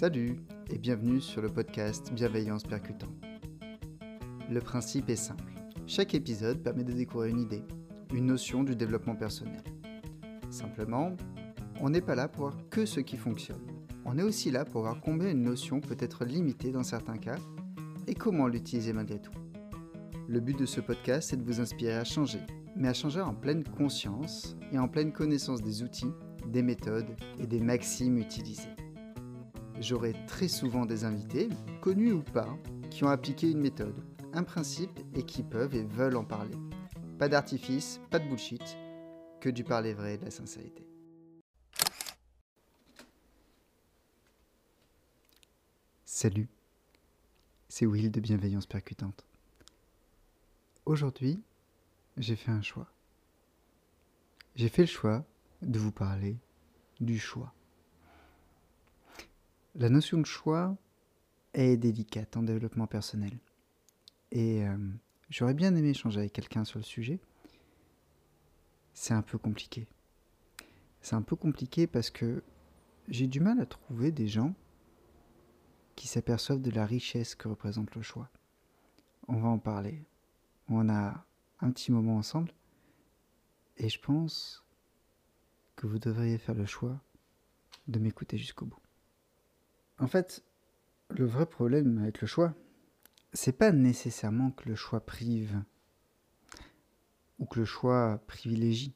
Salut et bienvenue sur le podcast Bienveillance Percutant. Le principe est simple. Chaque épisode permet de découvrir une idée, une notion du développement personnel. Simplement, on n'est pas là pour voir que ce qui fonctionne. On est aussi là pour voir combien une notion peut être limitée dans certains cas et comment l'utiliser malgré tout. Le but de ce podcast est de vous inspirer à changer, mais à changer en pleine conscience et en pleine connaissance des outils, des méthodes et des maximes utilisées. J'aurai très souvent des invités, connus ou pas, qui ont appliqué une méthode, un principe et qui peuvent et veulent en parler. Pas d'artifice, pas de bullshit, que du parler vrai et de la sincérité. Salut, c'est Will de Bienveillance Percutante. Aujourd'hui, j'ai fait un choix. J'ai fait le choix de vous parler du choix. La notion de choix est délicate en développement personnel. Et euh, j'aurais bien aimé échanger avec quelqu'un sur le sujet. C'est un peu compliqué. C'est un peu compliqué parce que j'ai du mal à trouver des gens qui s'aperçoivent de la richesse que représente le choix. On va en parler. On a un petit moment ensemble. Et je pense que vous devriez faire le choix de m'écouter jusqu'au bout. En fait, le vrai problème avec le choix, c'est pas nécessairement que le choix prive ou que le choix privilégie.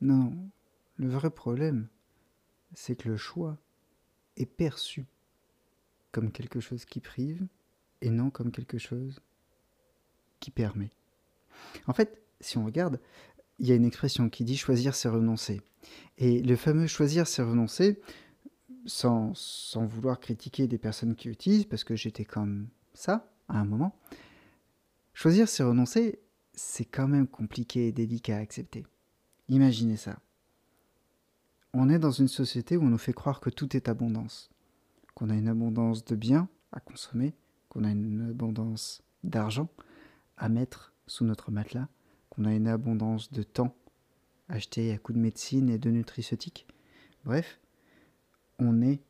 Non, le vrai problème, c'est que le choix est perçu comme quelque chose qui prive et non comme quelque chose qui permet. En fait, si on regarde, il y a une expression qui dit choisir c'est renoncer. Et le fameux choisir c'est renoncer, sans, vouloir critiquer des personnes qui utilisent, parce que j'étais comme ça à un moment, choisir c'est renoncer, c'est quand même compliqué et délicat à accepter. Imaginez ça. On est dans une société où on nous fait croire que tout est abondance, qu'on a une abondance de biens à consommer, qu'on a une abondance d'argent à mettre sous notre matelas, qu'on a une abondance de temps acheté à coups de médecine et de nutriceutique. Bref, on est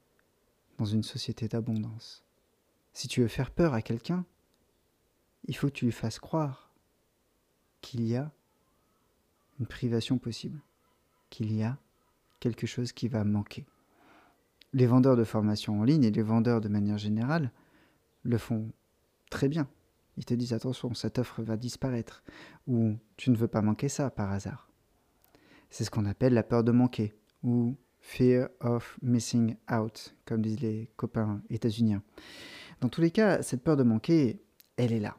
dans une société d'abondance. Si tu veux faire peur à quelqu'un, il faut que tu lui fasses croire qu'il y a une privation possible, qu'il y a quelque chose qui va manquer. Les vendeurs de formation en ligne et les vendeurs de manière générale le font très bien. Ils te disent attention, cette offre va disparaître ou tu ne veux pas manquer ça par hasard. C'est ce qu'on appelle la peur de manquer ou fear of missing out, comme disent les copains états-uniens. Dans tous les cas, cette peur de manquer, elle est là.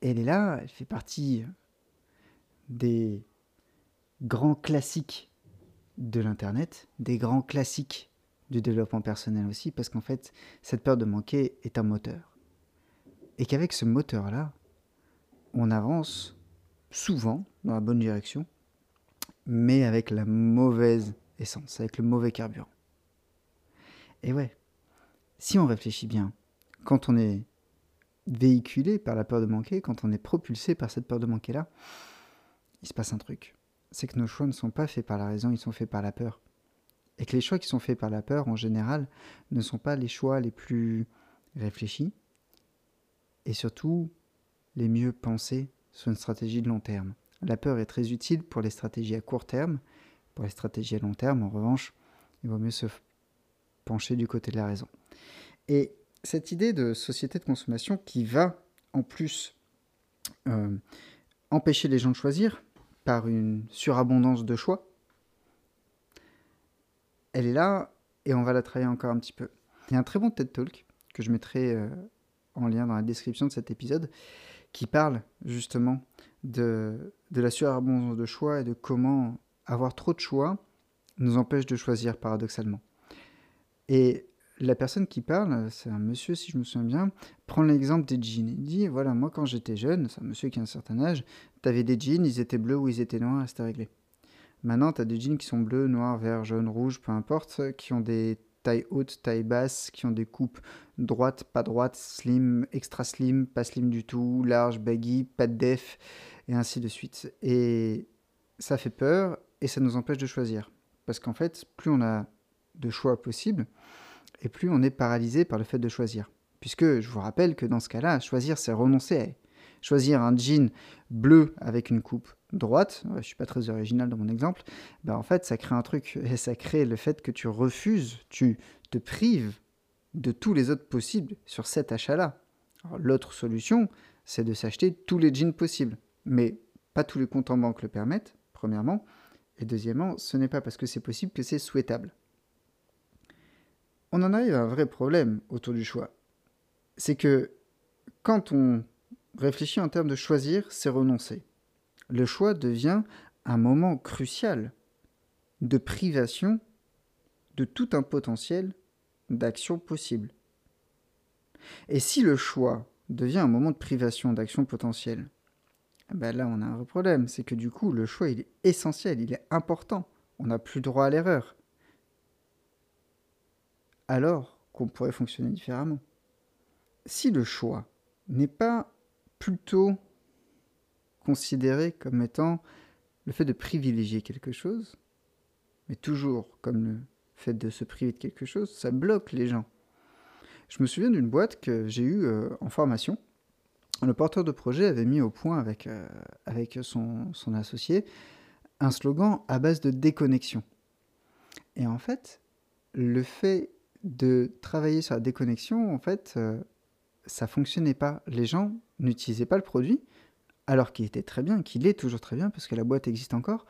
Elle est là, elle fait partie des grands classiques de l'Internet, des grands classiques du développement personnel aussi, parce qu'en fait, cette peur de manquer est un moteur. Et qu'avec ce moteur-là, on avance souvent dans la bonne direction, mais avec la mauvaise avec le mauvais carburant. Et ouais, si on réfléchit bien, quand on est véhiculé par la peur de manquer, quand on est propulsé par cette peur de manquer-là, il se passe un truc. C'est que nos choix ne sont pas faits par la raison, ils sont faits par la peur. Et que les choix qui sont faits par la peur, en général, ne sont pas les choix les plus réfléchis, et surtout les mieux pensés sur une stratégie de long terme. La peur est très utile pour les stratégies à court terme, pour les stratégies à long terme, en revanche, il vaut mieux se pencher du côté de la raison. Et cette idée de société de consommation qui va en plus euh, empêcher les gens de choisir par une surabondance de choix, elle est là et on va la travailler encore un petit peu. Il y a un très bon TED Talk que je mettrai euh, en lien dans la description de cet épisode qui parle justement de, de la surabondance de choix et de comment avoir trop de choix nous empêche de choisir paradoxalement. Et la personne qui parle, c'est un monsieur, si je me souviens bien, prend l'exemple des jeans. Il dit voilà, moi quand j'étais jeune, c'est un monsieur qui a un certain âge, tu avais des jeans, ils étaient bleus ou ils étaient noirs, c'était réglé. Maintenant, tu as des jeans qui sont bleus, noirs, verts, jaunes, rouges, peu importe, qui ont des tailles hautes, tailles basses, qui ont des coupes droites, pas droites, slim, extra slim, pas slim du tout, large, baggy, pas de def, et ainsi de suite. Et ça fait peur et ça nous empêche de choisir. Parce qu'en fait, plus on a de choix possibles, et plus on est paralysé par le fait de choisir. Puisque je vous rappelle que dans ce cas-là, choisir, c'est renoncer à choisir un jean bleu avec une coupe droite, je suis pas très original dans mon exemple, ben en fait ça crée un truc, et ça crée le fait que tu refuses, tu te prives de tous les autres possibles sur cet achat-là. L'autre solution, c'est de s'acheter tous les jeans possibles. Mais pas tous les comptes en banque le permettent, premièrement. Et deuxièmement, ce n'est pas parce que c'est possible que c'est souhaitable. On en arrive à un vrai problème autour du choix. C'est que quand on réfléchit en termes de choisir, c'est renoncer. Le choix devient un moment crucial de privation de tout un potentiel d'action possible. Et si le choix devient un moment de privation d'action potentielle, ben là on a un vrai problème, c'est que du coup le choix est essentiel, il est important, on n'a plus droit à l'erreur. Alors qu'on pourrait fonctionner différemment. Si le choix n'est pas plutôt considéré comme étant le fait de privilégier quelque chose, mais toujours comme le fait de se priver de quelque chose, ça bloque les gens. Je me souviens d'une boîte que j'ai eue euh, en formation. Le porteur de projet avait mis au point avec, euh, avec son, associé un slogan à base de déconnexion. Et en fait, le fait de travailler sur la déconnexion, en fait, euh, ça fonctionnait pas. Les gens n'utilisaient pas le produit, alors qu'il était très bien, qu'il est toujours très bien, parce que la boîte existe encore,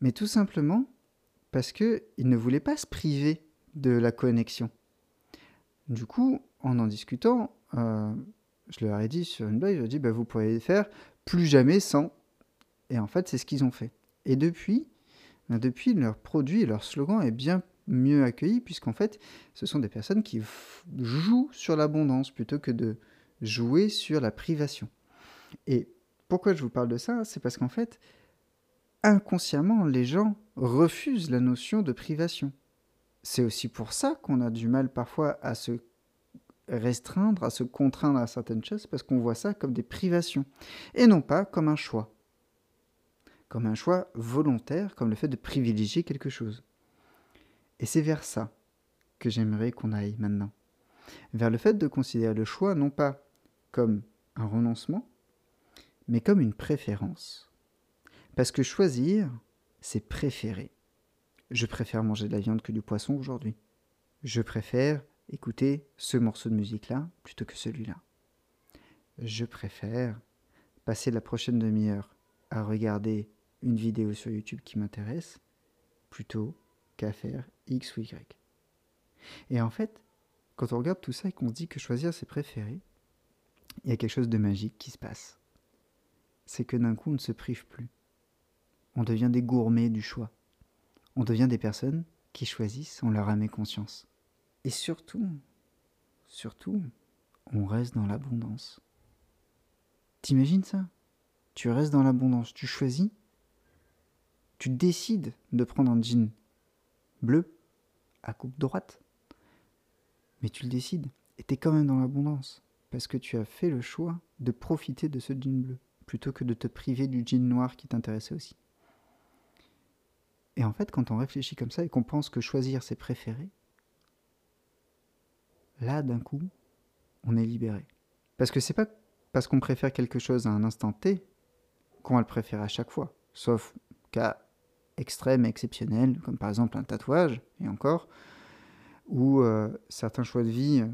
mais tout simplement parce qu'ils ne voulaient pas se priver de la connexion. Du coup, en en discutant, euh, je leur ai dit sur une blague, je leur ai dit, bah, vous pourriez faire plus jamais sans. Et en fait, c'est ce qu'ils ont fait. Et depuis, bah, depuis, leur produit leur slogan est bien mieux accueilli, puisqu'en fait, ce sont des personnes qui jouent sur l'abondance plutôt que de jouer sur la privation. Et pourquoi je vous parle de ça? C'est parce qu'en fait, inconsciemment, les gens refusent la notion de privation. C'est aussi pour ça qu'on a du mal parfois à se restreindre, à se contraindre à certaines choses, parce qu'on voit ça comme des privations, et non pas comme un choix. Comme un choix volontaire, comme le fait de privilégier quelque chose. Et c'est vers ça que j'aimerais qu'on aille maintenant. Vers le fait de considérer le choix non pas comme un renoncement, mais comme une préférence. Parce que choisir, c'est préférer. Je préfère manger de la viande que du poisson aujourd'hui. Je préfère écouter ce morceau de musique-là plutôt que celui-là. Je préfère passer la prochaine demi-heure à regarder une vidéo sur YouTube qui m'intéresse plutôt qu'à faire X ou Y. Et en fait, quand on regarde tout ça et qu'on se dit que choisir c'est préférer, il y a quelque chose de magique qui se passe. C'est que d'un coup on ne se prive plus. On devient des gourmets du choix. On devient des personnes qui choisissent en leur âme conscience. Et surtout, surtout, on reste dans l'abondance. T'imagines ça? Tu restes dans l'abondance, tu choisis, tu décides de prendre un jean bleu à coupe droite, mais tu le décides et tu es quand même dans l'abondance parce que tu as fait le choix de profiter de ce jean bleu plutôt que de te priver du jean noir qui t'intéressait aussi. Et en fait, quand on réfléchit comme ça et qu'on pense que choisir c'est préférer, là d'un coup, on est libéré. Parce que c'est pas parce qu'on préfère quelque chose à un instant T qu'on va le préférer à chaque fois, sauf cas extrême et exceptionnel, comme par exemple un tatouage, et encore, ou euh, certains choix de vie euh,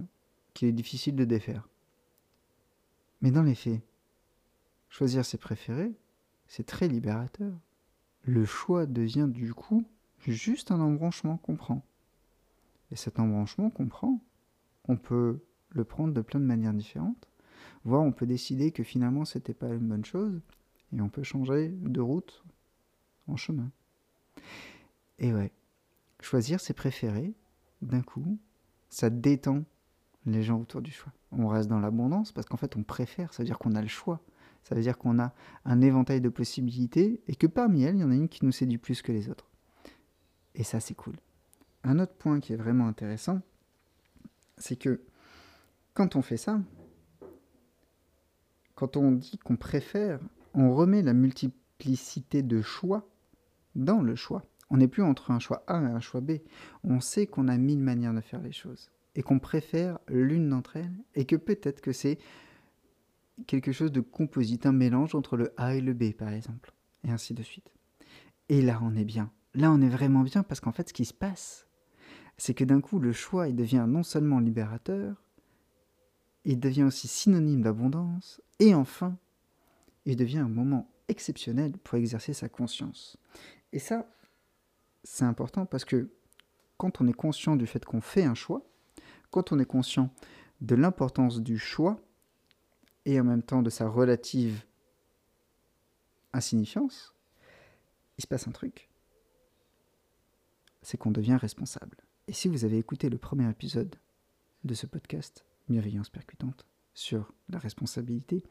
qu'il est difficile de défaire. Mais dans les faits, choisir ses préférés, c'est très libérateur. Le choix devient du coup juste un embranchement qu'on prend. Et cet embranchement qu'on prend, on peut le prendre de plein de manières différentes, voire on peut décider que finalement c'était pas une bonne chose, et on peut changer de route en chemin. Et ouais, choisir ses préférés, d'un coup, ça détend les gens autour du choix. On reste dans l'abondance parce qu'en fait on préfère, ça veut dire qu'on a le choix. Ça veut dire qu'on a un éventail de possibilités et que parmi elles, il y en a une qui nous séduit plus que les autres. Et ça, c'est cool. Un autre point qui est vraiment intéressant, c'est que quand on fait ça, quand on dit qu'on préfère, on remet la multiplicité de choix dans le choix. On n'est plus entre un choix A et un choix B. On sait qu'on a mille manières de faire les choses et qu'on préfère l'une d'entre elles et que peut-être que c'est quelque chose de composite, un mélange entre le A et le B par exemple, et ainsi de suite. Et là on est bien. Là on est vraiment bien parce qu'en fait ce qui se passe, c'est que d'un coup le choix il devient non seulement libérateur, il devient aussi synonyme d'abondance, et enfin, il devient un moment exceptionnel pour exercer sa conscience. Et ça, c'est important parce que quand on est conscient du fait qu'on fait un choix, quand on est conscient de l'importance du choix et en même temps de sa relative insignifiance, il se passe un truc. C'est qu'on devient responsable. Et si vous avez écouté le premier épisode de ce podcast, Bienveillance percutante, sur la responsabilité,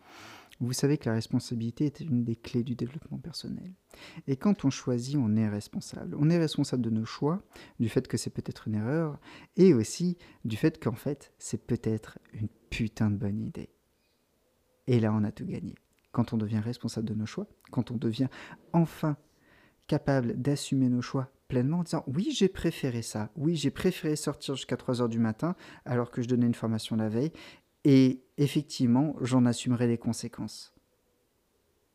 vous savez que la responsabilité est une des clés du développement personnel. Et quand on choisit, on est responsable. On est responsable de nos choix, du fait que c'est peut-être une erreur, et aussi du fait qu'en fait, c'est peut-être une putain de bonne idée. Et là, on a tout gagné. Quand on devient responsable de nos choix, quand on devient enfin capable d'assumer nos choix pleinement en disant oui j'ai préféré ça, oui j'ai préféré sortir jusqu'à 3 heures du matin alors que je donnais une formation la veille et effectivement, j'en assumerai les conséquences.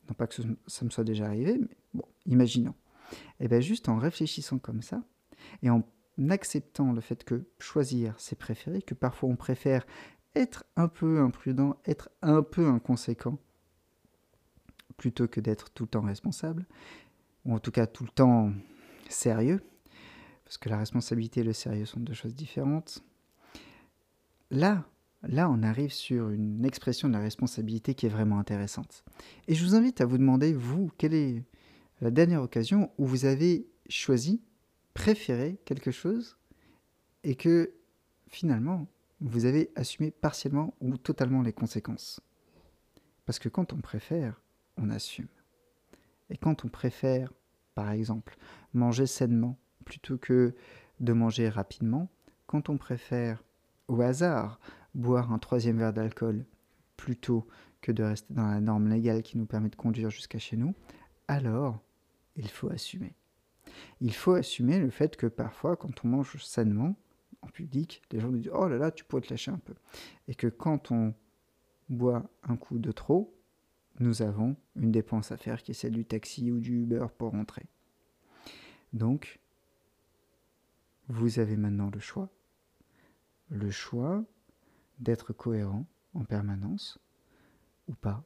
Non pas que ça me soit déjà arrivé, mais bon, imaginons. Et eh bien juste en réfléchissant comme ça, et en acceptant le fait que choisir, c'est préférer, que parfois on préfère être un peu imprudent, être un peu inconséquent, plutôt que d'être tout le temps responsable, ou en tout cas tout le temps sérieux, parce que la responsabilité et le sérieux sont deux choses différentes. Là, Là, on arrive sur une expression de la responsabilité qui est vraiment intéressante. Et je vous invite à vous demander, vous, quelle est la dernière occasion où vous avez choisi, préféré quelque chose et que finalement, vous avez assumé partiellement ou totalement les conséquences? Parce que quand on préfère, on assume. Et quand on préfère, par exemple, manger sainement plutôt que de manger rapidement, quand on préfère au hasard boire un troisième verre d'alcool plutôt que de rester dans la norme légale qui nous permet de conduire jusqu'à chez nous, alors il faut assumer. Il faut assumer le fait que parfois, quand on mange sainement, en public, les gens nous disent Oh là là, tu pourrais te lâcher un peu. Et que quand on boit un coup de trop, nous avons une dépense à faire qui est celle du taxi ou du Uber pour rentrer. Donc, vous avez maintenant le choix. Le choix d'être cohérent en permanence, ou pas.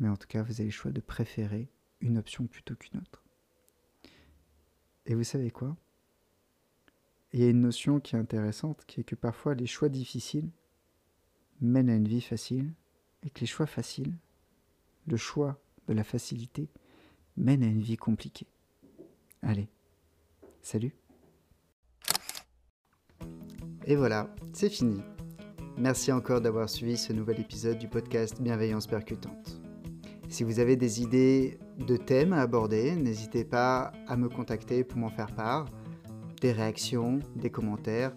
Mais en tout cas, vous avez le choix de préférer une option plutôt qu'une autre. Et vous savez quoi? Il y a une notion qui est intéressante, qui est que parfois les choix difficiles mènent à une vie facile, et que les choix faciles, le choix de la facilité, mène à une vie compliquée. Allez, salut Et voilà, c'est fini. Merci encore d'avoir suivi ce nouvel épisode du podcast Bienveillance percutante. Si vous avez des idées de thèmes à aborder, n'hésitez pas à me contacter pour m'en faire part. Des réactions, des commentaires,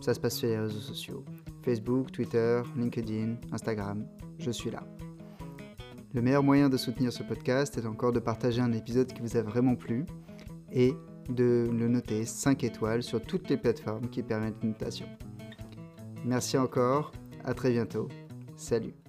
ça se passe sur les réseaux sociaux. Facebook, Twitter, LinkedIn, Instagram, je suis là. Le meilleur moyen de soutenir ce podcast est encore de partager un épisode qui vous a vraiment plu et de le noter 5 étoiles sur toutes les plateformes qui permettent une notation. Merci encore, à très bientôt. Salut.